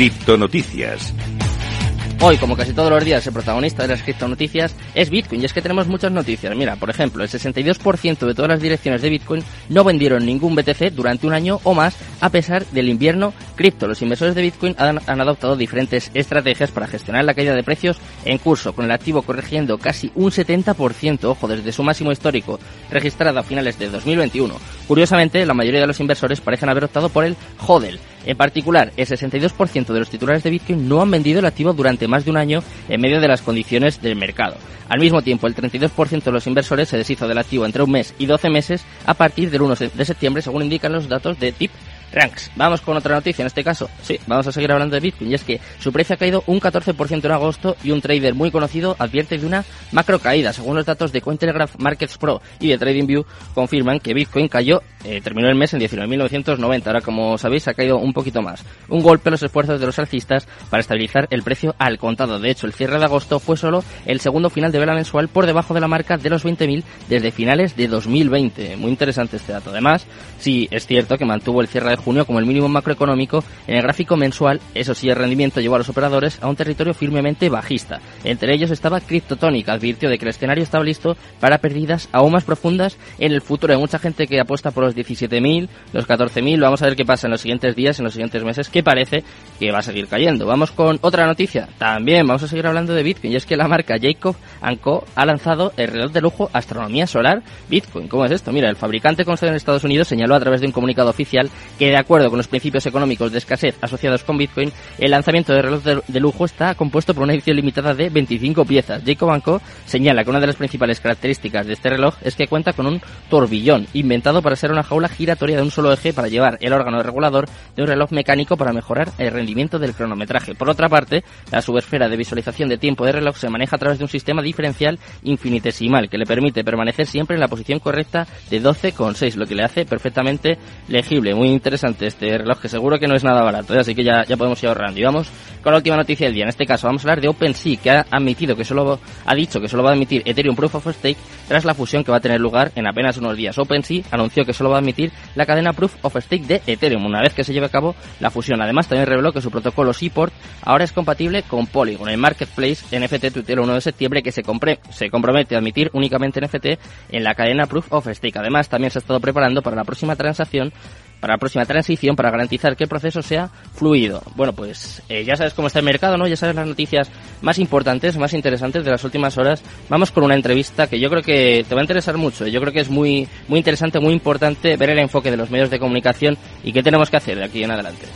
Criptonoticias. Hoy, como casi todos los días, el protagonista de las criptonoticias es Bitcoin. Y es que tenemos muchas noticias. Mira, por ejemplo, el 62% de todas las direcciones de Bitcoin no vendieron ningún BTC durante un año o más a pesar del invierno cripto. Los inversores de Bitcoin han, adoptado diferentes estrategias para gestionar la caída de precios en curso, con el activo corrigiendo casi un 70%, ojo, desde su máximo histórico, registrado a finales de 2021. Curiosamente, la mayoría de los inversores parecen haber optado por el HODL. En particular, el 62% de los titulares de Bitcoin no han vendido el activo durante más de un año en medio de las condiciones del mercado. Al mismo tiempo, el 32% de los inversores se deshizo del activo entre un mes y 12 meses a partir del 1 de septiembre, según indican los datos de TIP Ranks. Vamos con otra noticia en este caso. Sí, vamos a seguir hablando de Bitcoin y es que su precio ha caído un 14% en agosto y un trader muy conocido advierte de una macro caída. Según los datos de Cointelegraph Markets Pro y de TradingView confirman que Bitcoin cayó, eh, terminó el mes en 19.990. Ahora, como sabéis, ha caído un poquito más. Un golpe a los esfuerzos de los alcistas para estabilizar el precio al contado. De hecho, el cierre de agosto fue solo el segundo final de vela mensual por debajo de la marca de los 20.000 desde finales de 2020. Muy interesante este dato. Además, sí, es cierto que mantuvo el cierre de junio como el mínimo macroeconómico, en el gráfico mensual, eso sí, el rendimiento llevó a los operadores a un territorio firmemente bajista. Entre ellos estaba Cryptotonic, advirtió de que el escenario estaba listo para pérdidas aún más profundas en el futuro. Hay mucha gente que apuesta por los 17.000, los 14.000, vamos a ver qué pasa en los siguientes días, en los siguientes meses, que parece que va a seguir cayendo. Vamos con otra noticia, también vamos a seguir hablando de Bitcoin, y es que la marca Jacob Co. ha lanzado el reloj de lujo Astronomía Solar Bitcoin. ¿Cómo es esto? Mira, el fabricante con sede en Estados Unidos señaló a través de un comunicado oficial que de acuerdo con los principios económicos de escasez asociados con Bitcoin, el lanzamiento de reloj de, lujo está compuesto por una edición limitada de 25 piezas. Jacob Co. señala que una de las principales características de este reloj es que cuenta con un tourbillón, inventado para ser una jaula giratoria de un solo eje para llevar el órgano regulador de un reloj mecánico para mejorar el rendimiento del cronometraje. Por otra parte, la subesfera de visualización de tiempo de reloj se maneja a través de un sistema diferencial infinitesimal que le permite permanecer siempre en la posición correcta de 12,6, lo que le hace perfectamente legible. Muy interesante este reloj que seguro que no es nada barato, ¿eh? así que ya, ya podemos ir ahorrando. Y vamos con la última noticia del día. En este caso vamos a hablar de OpenSea, que ha admitido que solo ha dicho que solo va a admitir Ethereum Proof of Stake tras la fusión que va a tener lugar en apenas unos días. OpenSea anunció que solo va a admitir la cadena Proof of Stake de Ethereum una vez que se lleve a cabo la fusión. Además también reveló que su protocolo Seaport ahora es compatible con Polygon, el marketplace NFT tuitero 1 de septiembre que se, se compromete a admitir únicamente NFT en la cadena Proof of Stake. Además también se ha estado preparando para la próxima transacción para la próxima transición para garantizar que el proceso sea fluido. Bueno, pues eh, ya sabes cómo está el mercado, ¿no? Ya sabes las noticias más importantes, más interesantes de las últimas horas. Vamos con una entrevista que yo creo que te va a interesar mucho. Yo creo que es muy, muy interesante, muy importante ver el enfoque de los medios de comunicación y qué tenemos que hacer de aquí en adelante.